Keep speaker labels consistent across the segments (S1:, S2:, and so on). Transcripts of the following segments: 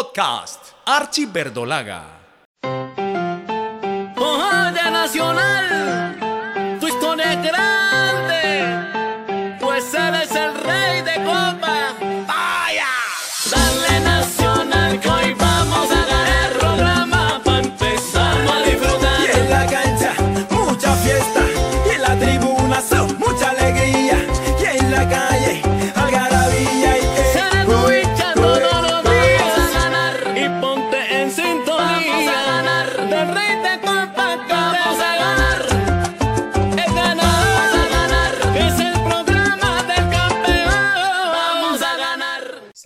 S1: Podcast Archie Verdolaga.
S2: Ojalá Nacional,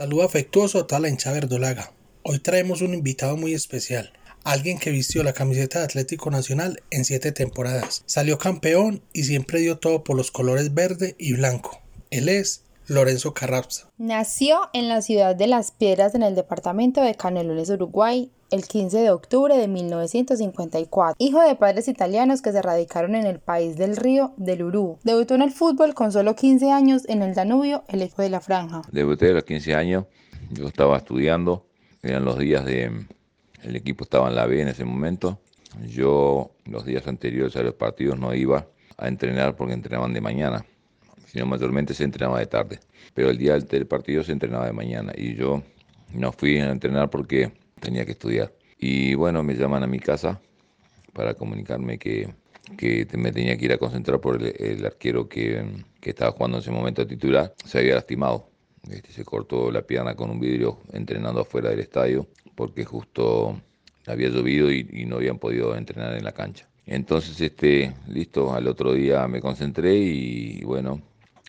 S3: Saludo afectuoso a toda la hincha verdolaga. Hoy traemos un invitado muy especial. Alguien que vistió la camiseta de Atlético Nacional en siete temporadas. Salió campeón y siempre dio todo por los colores verde y blanco. Él es Lorenzo Carrapza.
S4: Nació en la ciudad de Las Piedras en el departamento de Canelones, Uruguay, el 15 de octubre de 1954. Hijo de padres italianos que se radicaron en el país del río del Urú. Debutó en el fútbol con solo 15 años en el Danubio, el equipo de la Franja.
S5: Debuté a los 15 años, yo estaba estudiando, eran los días de, el equipo estaba en la B en ese momento, yo los días anteriores a los partidos no iba a entrenar porque entrenaban de mañana, sino mayormente se entrenaba de tarde, pero el día del partido se entrenaba de mañana y yo no fui a entrenar porque tenía que estudiar. Y bueno, me llaman a mi casa para comunicarme que, que me tenía que ir a concentrar por el, arquero que, que estaba jugando en ese momento titular, se había lastimado. Este, se cortó la pierna con un vidrio entrenando afuera del estadio porque justo había llovido y, y no habían podido entrenar en la cancha. Entonces, este, listo, al otro día me concentré y bueno,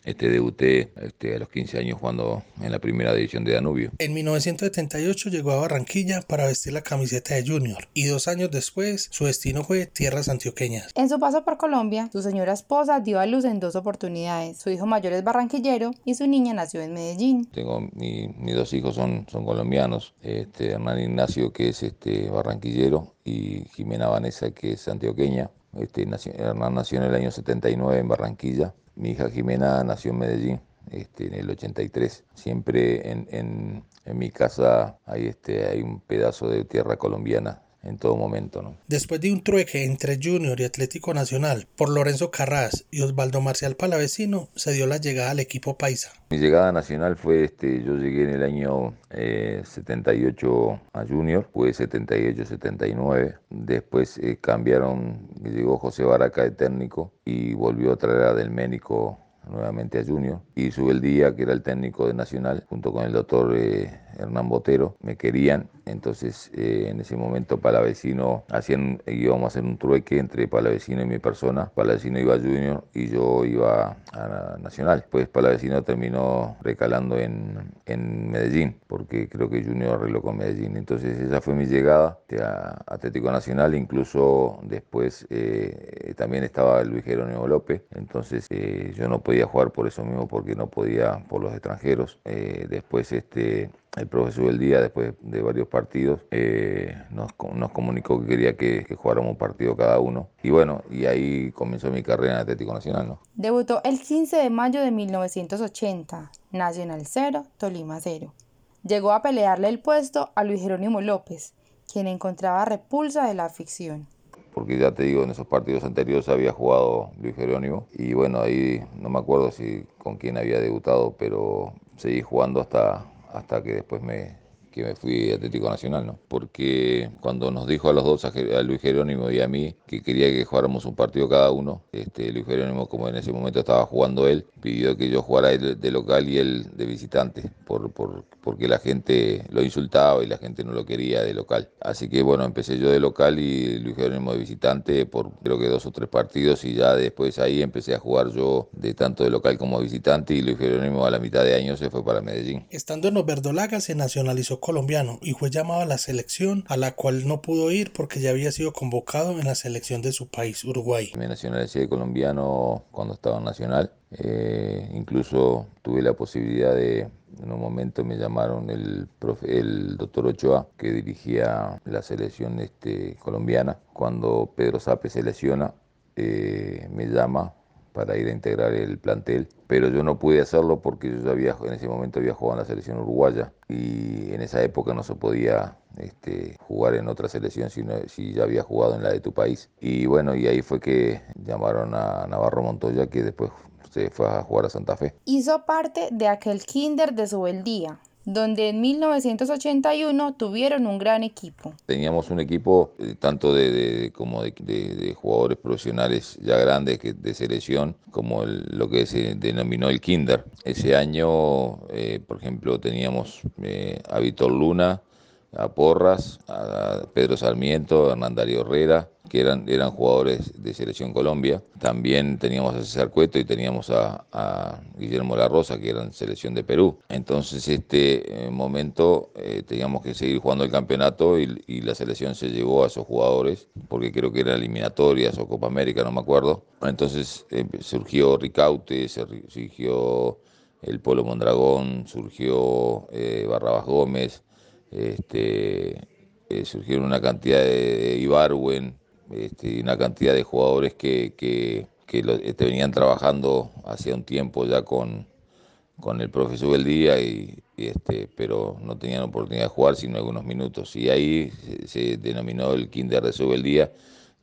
S5: este, debuté este, a los 15 años jugando en la primera división de Danubio.
S3: En 1978 llegó a Barranquilla para vestir la camiseta de Junior y dos años después su destino fue tierras antioqueñas.
S4: En su paso por Colombia, su señora esposa dio a luz en dos oportunidades. Su hijo mayor es barranquillero y su niña nació en Medellín.
S5: Tengo mi- mis dos hijos son, son colombianos, este, Hernán Ignacio que es este, barranquillero y Jimena Vanessa que es antioqueña. Este, nació- Hernán nació en el año 79 en Barranquilla, mi hija Jimena nació en Medellín este, en el 83. Siempre en, en- mi casa hay, este, hay un pedazo de tierra colombiana en todo momento. ¿no?
S3: Después de un trueque entre Junior y Atlético Nacional por Lorenzo Carras y Osvaldo Marcial Palavecino, se dio la llegada al equipo paisa.
S5: Mi llegada nacional fue, este, yo llegué en el año eh, 78 a Junior, fue 78-79. Después eh, cambiaron, llegó José Baraca de técnico y volvió a traer a Del Ménico nuevamente a Junior. Y Subeldía, que era el técnico de Nacional, junto con el doctor eh, Hernán Botero, me querían. Entonces, eh, en ese momento, Palavecino, hacían, íbamos a hacer un trueque entre Palavecino y mi persona. Palavecino iba a Junior y yo iba a Nacional. Pues Palavecino terminó recalando en, en Medellín, porque creo que Junior arregló con Medellín. Entonces, esa fue mi llegada a Atlético Nacional. Incluso después eh, también estaba Luis Jerónimo López. Entonces, eh, yo no podía jugar por eso mismo, porque no podía por los extranjeros. Después, este el profesor del día, después de varios partidos, eh, nos, nos comunicó que quería que, que jugáramos un partido cada uno. Y bueno, y ahí comenzó mi carrera en Atlético Nacional, ¿no?
S4: Debutó el 15 de mayo de 1980, Nacional 0, Tolima 0. Llegó a pelearle el puesto a Luis Jerónimo López, quien encontraba repulsa de la afición.
S5: Porque ya te digo, en esos partidos anteriores había jugado Luis Jerónimo. Y bueno, ahí no me acuerdo si con quién había debutado, pero seguí jugando hasta, hasta que después me, que me fui a Atlético Nacional, ¿no? Porque cuando nos dijo a los dos, a Luis Jerónimo y a mí, que quería que jugáramos un partido cada uno, este, Luis Jerónimo, como en ese momento estaba jugando él, pidió que yo jugara él de local y él de visitante, por, por, porque la gente lo insultaba y la gente no lo quería de local. Así que bueno, empecé yo de local y Luis Jerónimo de visitante por creo que dos o tres partidos y ya después ahí empecé a jugar yo de tanto de local como visitante y Luis Jerónimo a la mitad de año se fue para Medellín.
S3: Estando en los verdolagas se nacionalizó colombiano y fue llamado a la selección a la cual no pudo ir porque ya había sido convocado en la selección de su país, Uruguay.
S5: Me nacionalicé colombiano cuando estaba Nacional. Eh, incluso tuve la posibilidad de, en un momento me llamaron el, profe, el doctor Ochoa, que dirigía la selección este, colombiana. Cuando Pedro Sape se lesiona, eh, me llama para ir a integrar el plantel, pero yo no pude hacerlo porque yo ya había, en ese momento había jugado en la selección uruguaya y en esa época no se podía este, jugar en otra selección si, si ya había jugado en la de tu país. Y bueno, y ahí fue que llamaron a Navarro Montoya que después se fue a jugar a Santa Fe.
S4: Hizo parte de aquel kinder de Subeldía, donde en 1981 tuvieron un gran equipo.
S5: Teníamos un equipo eh, tanto de, como de, jugadores profesionales ya grandes que, de selección, como lo que se denominó el Kinder. Ese año, eh, por ejemplo, teníamos eh, a Víctor Luna, a Porras, a Pedro Sarmiento, a Hernán Darío Herrera, que eran, eran jugadores de Selección Colombia. También teníamos a César Cueto y teníamos a, Guillermo La Rosa, que eran Selección de Perú. Entonces, este eh, momento eh, teníamos que seguir jugando el campeonato y, la selección se llevó a esos jugadores, porque creo que eran eliminatorias o Copa América, no me acuerdo. Entonces eh, surgió Ricaute, surgió el Polo Mondragón, surgió Barrabás Gómez, este, surgieron una cantidad de, Ibarwen, este, una cantidad de jugadores que, que, este, venían trabajando hacía un tiempo ya con, con el profesor del día, y, este, pero no tenían oportunidad de jugar sino algunos minutos. Y ahí se, denominó el Kinder de Subeldía,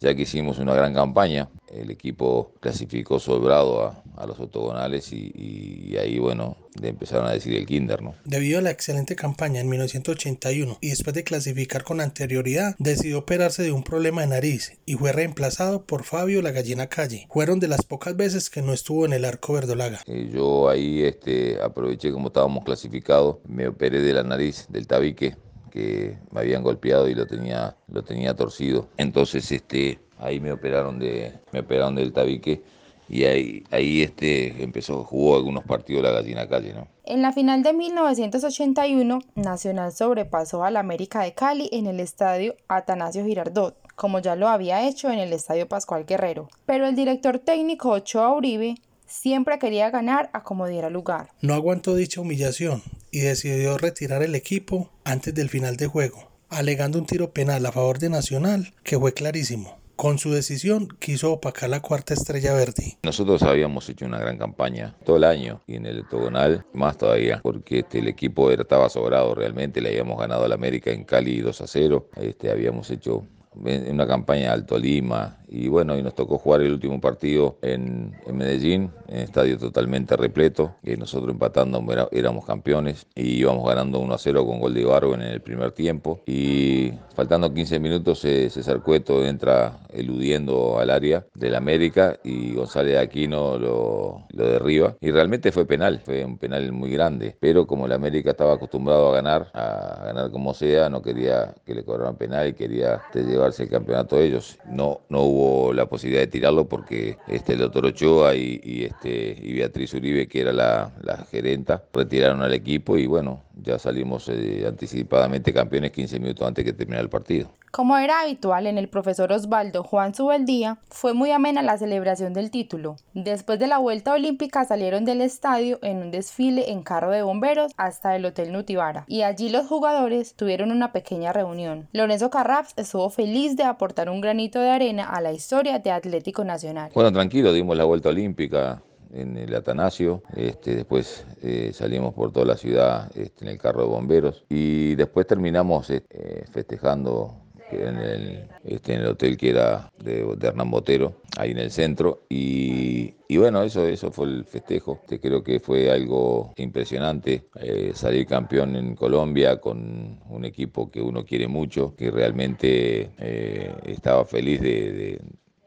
S5: ya que hicimos una gran campaña. El equipo clasificó sobrado a, a los octogonales y, ahí, bueno, le empezaron a decir el kinder, ¿no?
S3: Debido a la excelente campaña en 1981 y después de clasificar con anterioridad, decidió operarse de un problema de nariz y fue reemplazado por Fabio La Gallina Calle. Fueron de las pocas veces que no estuvo en el arco verdolaga.
S5: Eh, yo ahí este, aproveché como estábamos clasificados, me operé de la nariz, del tabique, que me habían golpeado y lo tenía, lo tenía torcido. Entonces, este, ahí me operaron de, me operaron del tabique y ahí, ahí este empezó, jugó algunos partidos la gallina calle, ¿no?
S4: En la final de 1981, Nacional sobrepasó al América de Cali en el estadio Atanasio Girardot, como ya lo había hecho en el estadio Pascual Guerrero. Pero el director técnico Ochoa Uribe siempre quería ganar a como diera lugar.
S3: No aguantó dicha humillación y decidió retirar el equipo antes del final de juego, alegando un tiro penal a favor de Nacional que fue clarísimo. Con su decisión quiso opacar la cuarta estrella verde.
S5: Nosotros habíamos hecho una gran campaña todo el año y en el octogonal más todavía, porque este, el equipo estaba sobrado realmente, le habíamos ganado al América en Cali 2 a 0, este, habíamos hecho una campaña Alto Lima y bueno, y nos tocó jugar el último partido en, Medellín, en estadio totalmente repleto, que nosotros empatando éramos campeones y íbamos ganando 1 a 0 con gol de Ibargo en el primer tiempo y faltando 15 minutos César Cueto entra eludiendo al área del América y González Aquino lo, lo derriba y realmente fue penal, fue un penal muy grande, pero como el América estaba acostumbrado a ganar, a ganar como sea, no quería que le cobraran penal y quería llevarse el campeonato ellos. No, no hubo la posibilidad de tirarlo porque este, el doctor Ochoa y, este, y Beatriz Uribe, que era la, gerenta, retiraron al equipo y bueno, ya salimos eh, anticipadamente campeones 15 minutos antes que terminara el partido.
S4: Como era habitual en el profesor Osvaldo Juan Subeldía, fue muy amena la celebración del título. Después de la vuelta olímpica salieron del estadio en un desfile en carro de bomberos hasta el Hotel Nutibara y allí los jugadores tuvieron una pequeña reunión. Lorenzo Carraps estuvo feliz de aportar un granito de arena a la historia de Atlético Nacional.
S5: Bueno, tranquilo, dimos la vuelta olímpica en el Atanasio, este, después eh, salimos por toda la ciudad este, en el carro de bomberos y después terminamos este, festejando en el, este, en el hotel que era de, Hernán Botero, ahí en el centro. Y, bueno, eso, eso fue el festejo. Este, creo que fue algo impresionante eh, salir campeón en Colombia con un equipo que uno quiere mucho, que realmente eh, estaba feliz de,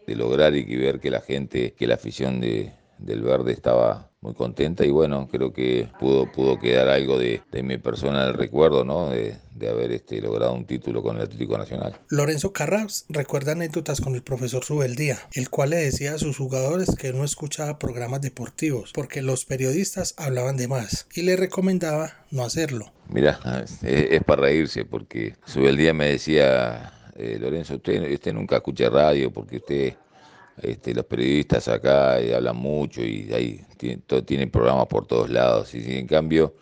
S5: lograr y ver que la gente, que la afición de, del verde estaba muy contenta y bueno, creo que pudo, pudo quedar algo de, mi persona en el recuerdo, ¿no? De, haber este, logrado un título con el Atlético Nacional.
S3: Lorenzo Carras recuerda anécdotas con el profesor Subeldía, el cual le decía a sus jugadores que no escuchaba programas deportivos porque los periodistas hablaban de más y le recomendaba no hacerlo.
S5: Mira, es, para reírse porque Subeldía me decía, eh, Lorenzo, usted, usted nunca escucha radio porque usted este, los periodistas acá eh, hablan mucho y ahí tienen, programas por todos lados. Y en cambio,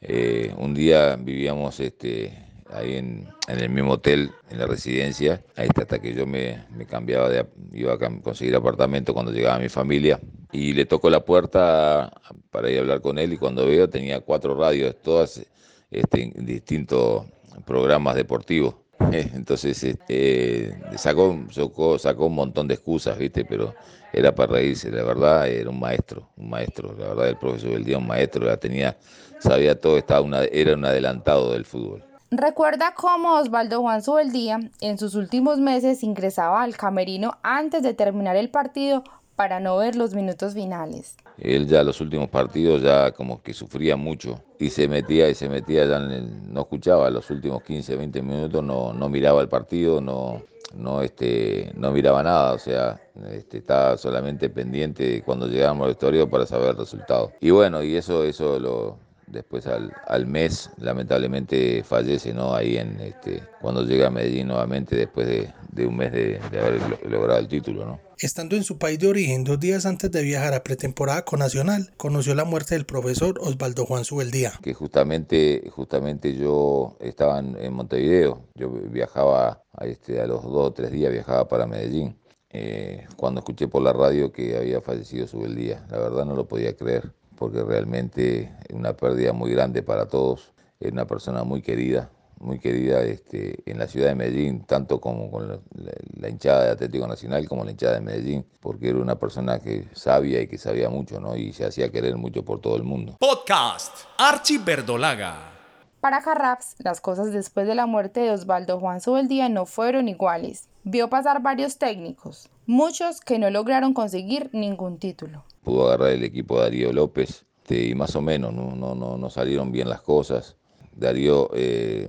S5: eh, un día vivíamos este, ahí en, el mismo hotel, en la residencia, ahí hasta que yo me, cambiaba, de, iba a conseguir apartamento cuando llegaba mi familia. y le toco la puerta para ir a hablar con él y cuando veo tenía cuatro radios, todas este, distintos programas deportivos. Entonces este, sacó, sacó, sacó un montón de excusas, ¿viste? Pero era para reírse, la verdad era un maestro, un maestro, la verdad el profesor del día un maestro, la tenía, sabía todo, estaba una, era un adelantado del fútbol.
S4: Recuerda cómo Osvaldo Juan Subeldía en sus últimos meses ingresaba al camerino antes de terminar el partido para no ver los minutos finales.
S5: Él ya los últimos partidos ya como que sufría mucho y se metía y se metía, ya no escuchaba los últimos 15, 20 minutos, no, no miraba el partido, no, no, este, no miraba nada, o sea, este, estaba solamente pendiente cuando llegábamos al historia para saber el resultado. Y bueno, y eso, eso lo, después al, al, mes lamentablemente fallece no ahí en este cuando llega a Medellín nuevamente después de, de un mes de, de, haber logrado el título no
S3: estando en su país de origen dos días antes de viajar a pretemporada con Nacional conoció la muerte del profesor Osvaldo Juan Subeldía.
S5: Que justamente justamente yo estaba en, Montevideo. Yo viajaba a este a los dos o tres días viajaba para Medellín eh, cuando escuché por la radio que había fallecido Subeldía. La verdad no lo podía creer porque realmente una pérdida muy grande para todos. Es una persona muy querida, muy querida este, en la ciudad de Medellín, tanto como con la, la, la, hinchada de Atlético Nacional como la hinchada de Medellín, porque era una persona que sabía y que sabía mucho, ¿no? Y se hacía querer mucho por todo el mundo.
S1: Podcast Archie Verdolaga.
S4: Para Carraps, las cosas después de la muerte de Osvaldo Juan Subeldía no fueron iguales. Vio pasar varios técnicos, muchos que no lograron conseguir ningún título
S5: pudo agarrar el equipo de Darío López este, y más o menos no, no, no, no, salieron bien las cosas. Darío, eh,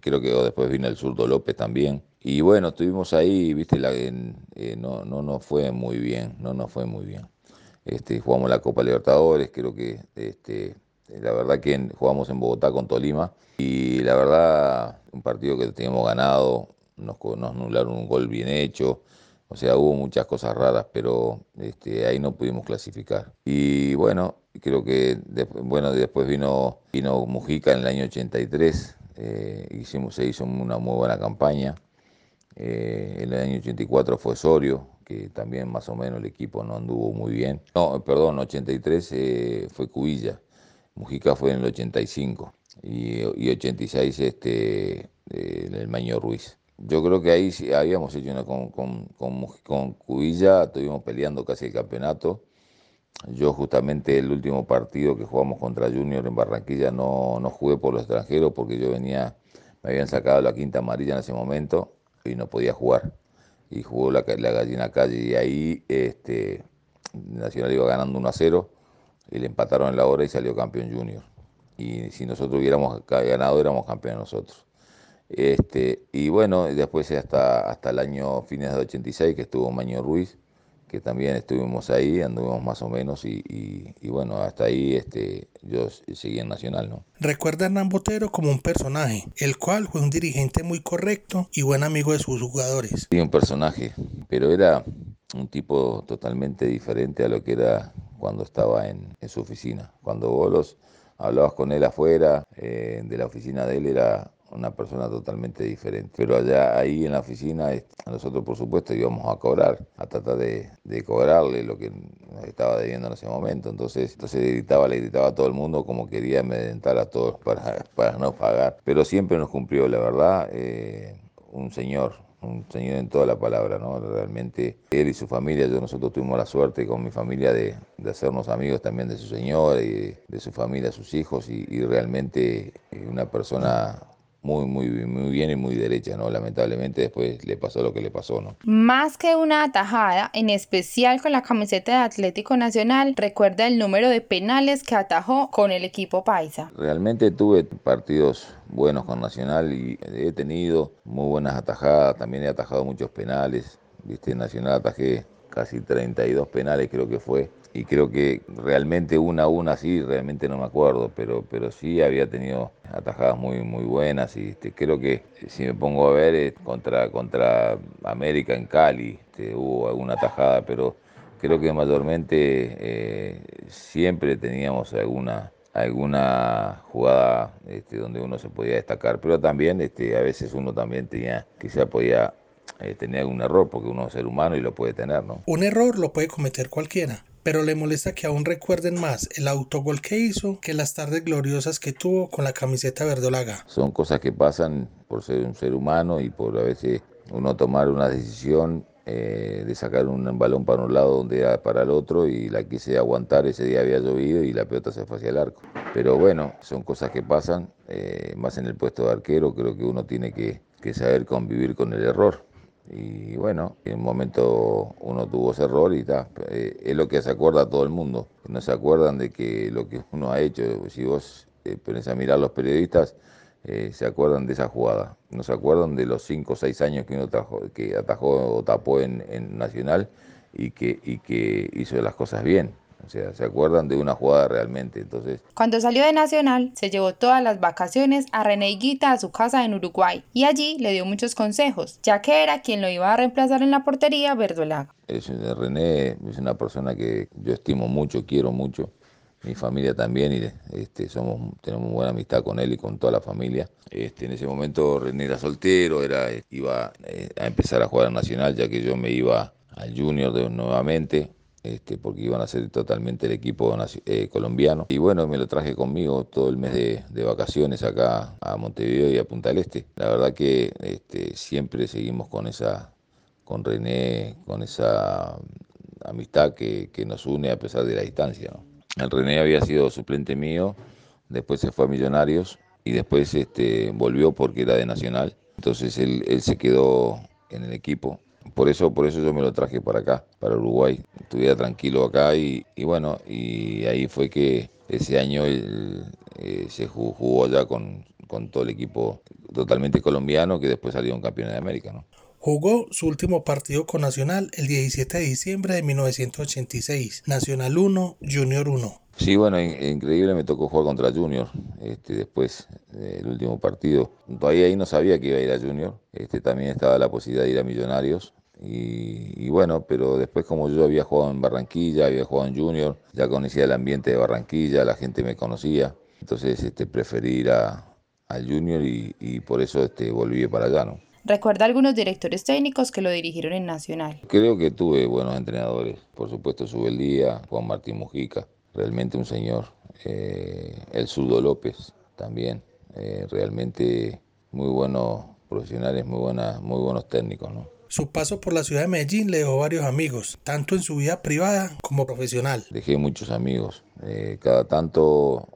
S5: creo que después vino el zurdo López también. Y bueno, estuvimos ahí, viste, la, eh, no, no nos fue muy bien, no nos fue muy bien. Este, jugamos la Copa Libertadores, creo que este, la verdad que jugamos en Bogotá con Tolima y la verdad un partido que teníamos ganado, nos, nos anularon un gol bien hecho, o sea, hubo muchas cosas raras, pero este, ahí no pudimos clasificar. Y bueno, creo que bueno, después vino, vino Mujica en el año 83, eh, hicimos, se hizo una muy buena campaña. Eh, en el año 84 fue Osorio, que también más o menos el equipo no anduvo muy bien. No, perdón, 83 eh, fue Cubilla, Mujica fue en el 85 y, y 86 este, el Maño Ruiz. Yo creo que ahí habíamos hecho una con, con, con, con Cubilla, estuvimos peleando casi el campeonato. Yo justamente el último partido que jugamos contra Junior en Barranquilla no, no jugué por los extranjeros porque yo venía, me habían sacado la quinta amarilla en ese momento y no podía jugar. Y jugó la, gallina calle y ahí este, Nacional iba ganando 1 a 0 y le empataron en la hora y salió campeón Junior. Y si nosotros hubiéramos ganado éramos campeones nosotros. Este, y bueno, después hasta, hasta el año fines de 86 que estuvo Maño Ruiz, que también estuvimos ahí, anduvimos más o menos y, y, y, bueno, hasta ahí este, yo seguí en Nacional, ¿no?
S3: Recuerda a Hernán Botero como un personaje, el cual fue un dirigente muy correcto y buen amigo de sus jugadores.
S5: Sí, un personaje, pero era un tipo totalmente diferente a lo que era cuando estaba en, en su oficina. Cuando vos los hablabas con él afuera eh, de la oficina de él era una persona totalmente diferente. Pero allá ahí en la oficina, nosotros por supuesto íbamos a cobrar, a tratar de, de cobrarle lo que nos estaba debiendo en ese momento. Entonces, entonces le gritaba, le gritaba a todo el mundo como quería amedrentar a todos para, para no pagar. Pero siempre nos cumplió, la verdad, eh, un señor, un señor en toda la palabra, ¿no? Realmente él y su familia, yo nosotros tuvimos la suerte con mi familia de, de hacernos amigos también de su señor y de, de su familia, sus hijos, y, y realmente una persona muy, muy, muy bien y muy derecha, ¿no? Lamentablemente después le pasó lo que le pasó, ¿no?
S4: Más que una atajada, en especial con la camiseta de Atlético Nacional, recuerda el número de penales que atajó con el equipo paisa.
S5: Realmente tuve partidos buenos con Nacional y he tenido muy buenas atajadas, también he atajado muchos penales, viste, en Nacional atajé casi 32 penales creo que fue y creo que realmente una a una sí, realmente no me acuerdo, pero, pero sí había tenido atajadas muy, muy buenas y este, creo que si me pongo a ver eh, contra, contra América en Cali este, hubo alguna atajada, pero creo que mayormente eh, siempre teníamos alguna alguna jugada este, donde uno se podía destacar, pero también este, a veces uno también tenía, quizá podía eh, tener un error, porque uno es ser humano y lo puede tener, ¿no?
S3: Un error lo puede cometer cualquiera, pero le molesta que aún recuerden más el autogol que hizo que las tardes gloriosas que tuvo con la camiseta verdolaga.
S5: Son cosas que pasan por ser un ser humano y por a veces uno tomar una decisión eh, de sacar un balón para un lado donde era para el otro y la quise aguantar, ese día había llovido y la pelota se fue hacia el arco. Pero bueno, son cosas que pasan, eh, más en el puesto de arquero, creo que uno tiene que, que saber convivir con el error. Y bueno, en un momento uno tuvo ese error y está. Eh, es lo que se acuerda todo el mundo. No se acuerdan de que lo que uno ha hecho, si vos eh, pones a mirar los periodistas, eh, se acuerdan de esa jugada. No se acuerdan de los 5 o 6 años que uno que atajó o tapó en, en, Nacional y que, y que hizo las cosas bien. O sea, se acuerdan de una jugada realmente. Entonces,
S4: Cuando salió de Nacional, se llevó todas las vacaciones a René Higuita a su casa en Uruguay y allí le dio muchos consejos, ya que era quien lo iba a reemplazar en la portería Verdolaga.
S5: Es, René es una persona que yo estimo mucho, quiero mucho mi familia también y este, somos, tenemos buena amistad con él y con toda la familia. Este, en ese momento René era soltero, era, iba eh, a empezar a jugar a Nacional ya que yo me iba al Junior de, nuevamente. Este, porque iban a ser totalmente el equipo eh, colombiano. Y bueno, me lo traje conmigo todo el mes de, vacaciones acá a Montevideo y a Punta del Este. La verdad que este, siempre seguimos con esa, con René, con esa amistad que, que nos une a pesar de la distancia. El René había sido suplente mío, después se fue a Millonarios y después este, volvió porque era de Nacional. Entonces él, se quedó en el equipo. Por eso, por eso yo me lo traje para acá, para Uruguay. Estuviera tranquilo acá y, y bueno, y ahí fue que ese año eh, se jugó, jugó allá con, con, todo el equipo totalmente colombiano que después salió un campeón de América.
S3: Jugó su último partido con Nacional el 17 de diciembre de 1986, Nacional 1, Junior 1.
S5: Sí, bueno, increíble, me tocó jugar contra Junior este, después del último partido. Todavía ahí no sabía que iba a ir a Junior, este, también estaba la posibilidad de ir a Millonarios. Y, y, bueno, pero después como yo había jugado en Barranquilla, había jugado en Junior, ya conocía el ambiente de Barranquilla, la gente me conocía, entonces este, preferí ir a, al Junior y, y por eso este, volví para allá, ¿no?
S4: Recuerda algunos directores técnicos que lo dirigieron en Nacional.
S5: Creo que tuve buenos entrenadores. Por supuesto, Subeldía, Juan Martín Mujica, realmente un señor. Eh, el Zurdo López también. Eh, realmente muy buenos profesionales, muy, buenas, muy buenos técnicos. ¿no?
S3: Su paso por la ciudad de Medellín le dejó varios amigos, tanto en su vida privada como profesional.
S5: Dejé muchos amigos. Eh, cada tanto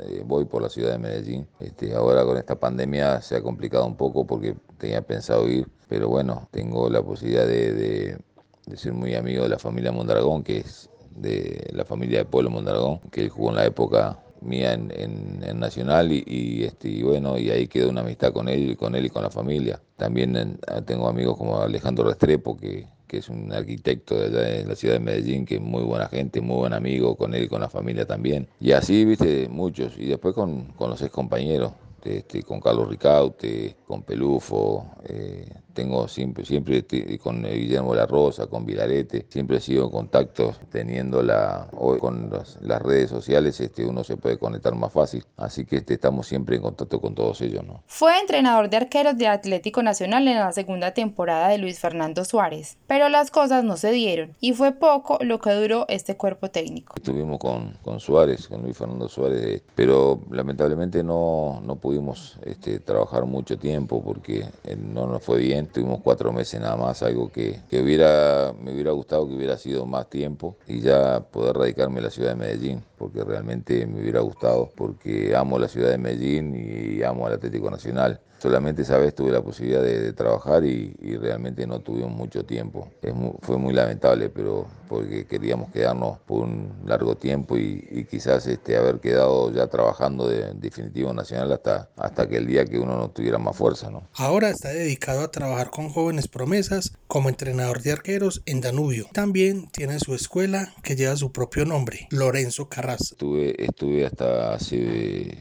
S5: eh, voy por la ciudad de Medellín. Este, ahora con esta pandemia se ha complicado un poco porque tenía pensado ir, pero bueno, tengo la posibilidad de, de, de ser muy amigo de la familia Mondragón, que es de la familia de Pueblo Mondragón, que jugó en la época mía en, en, Nacional y, y, este, bueno, y ahí quedó una amistad con él, con él y con la familia. También en, tengo amigos como Alejandro Restrepo, que, que es un arquitecto de allá la ciudad de Medellín, que es muy buena gente, muy buen amigo con él y con la familia también. Y así, viste, muchos. Y después con, con los ex compañeros, este, con Carlos Ricaute, con Pelufo, eh, tengo siempre, siempre con Guillermo La Rosa, con Vilarete, siempre he sido en contacto, teniendo la, hoy con las, las, redes sociales este, uno se puede conectar más fácil, así que este, estamos siempre en contacto con todos ellos. ¿no?
S4: Fue entrenador de arqueros de Atlético Nacional en la segunda temporada de Luis Fernando Suárez, pero las cosas no se dieron y fue poco lo que duró este cuerpo técnico.
S5: Estuvimos con, con Suárez, con Luis Fernando Suárez, pero lamentablemente no, no pudimos este, trabajar mucho tiempo porque no nos fue bien tuvimos cuatro meses nada más, algo que, que, hubiera, me hubiera gustado que hubiera sido más tiempo y ya poder radicarme en la ciudad de Medellín, porque realmente me hubiera gustado, porque amo la ciudad de Medellín y amo al Atlético Nacional. Solamente esa vez tuve la posibilidad de, de trabajar y, y, realmente no tuvimos mucho tiempo. Muy, fue muy lamentable, pero porque queríamos quedarnos por un largo tiempo y, y quizás este, haber quedado ya trabajando de, en definitivo nacional hasta, hasta que el día que uno no tuviera más fuerza. ¿no?
S3: Ahora está dedicado a trabajar con jóvenes promesas como entrenador de arqueros en Danubio. También tiene su escuela que lleva su propio nombre, Lorenzo Carras.
S5: Estuve, estuve hasta hace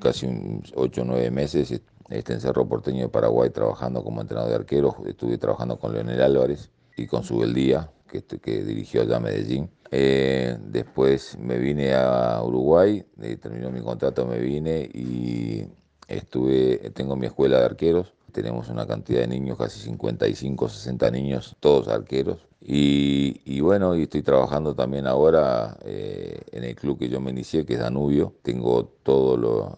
S5: casi 8 o 9 meses este, en Cerro Porteño de Paraguay trabajando como entrenador de arqueros. Estuve trabajando con Leonel Álvarez y con Subeldía, que, que dirigió allá Medellín. Eh, después me vine a Uruguay, eh, terminó mi contrato, me vine y estuve, tengo mi escuela de arqueros. Tenemos una cantidad de niños, casi 55, 60 niños, todos arqueros. Y, y bueno, y estoy trabajando también ahora eh, en el club que yo me inicié, que es Danubio. Tengo todos lo-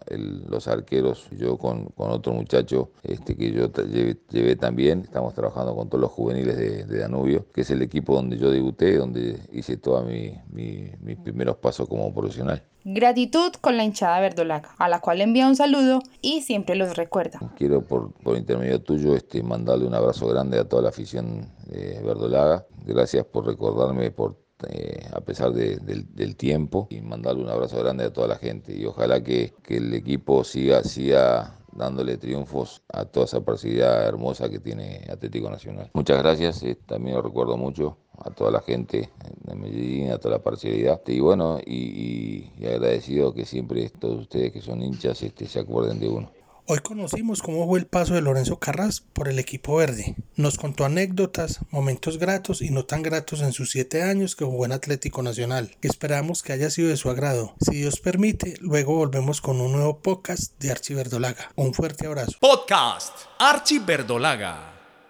S5: los arqueros, yo con, con otro muchacho este, que yo llevé, llevé también. Estamos trabajando con todos los juveniles de, de Danubio, que es el equipo donde yo debuté, donde hice todos mi, mi- mis primeros pasos como profesional.
S4: Gratitud con la hinchada verdolaga, a la cual envía un saludo y siempre los recuerda.
S5: Quiero por, por intermedio tuyo este, mandarle un abrazo grande a toda la afición de Verdolaga. Gracias por recordarme por, eh, a pesar de- del, tiempo y mandarle un abrazo grande a toda la gente. Y ojalá que, que el equipo siga, siga dándole triunfos a toda esa parcialidad hermosa que tiene Atlético Nacional. Muchas gracias, eh, también lo recuerdo mucho a toda la gente de Medellín, a toda la parcialidad. Y bueno, y agradecido que siempre todos ustedes que son hinchas este, se acuerden de uno.
S3: Hoy conocimos cómo fue el paso de Lorenzo Carras por el equipo verde. Nos contó anécdotas, momentos gratos y no tan gratos en sus siete años que jugó en Atlético Nacional. Esperamos que haya sido de su agrado. Si Dios permite, luego volvemos con un nuevo podcast de Archie Verdolaga. Un fuerte abrazo.
S1: Podcast Archie Verdolaga.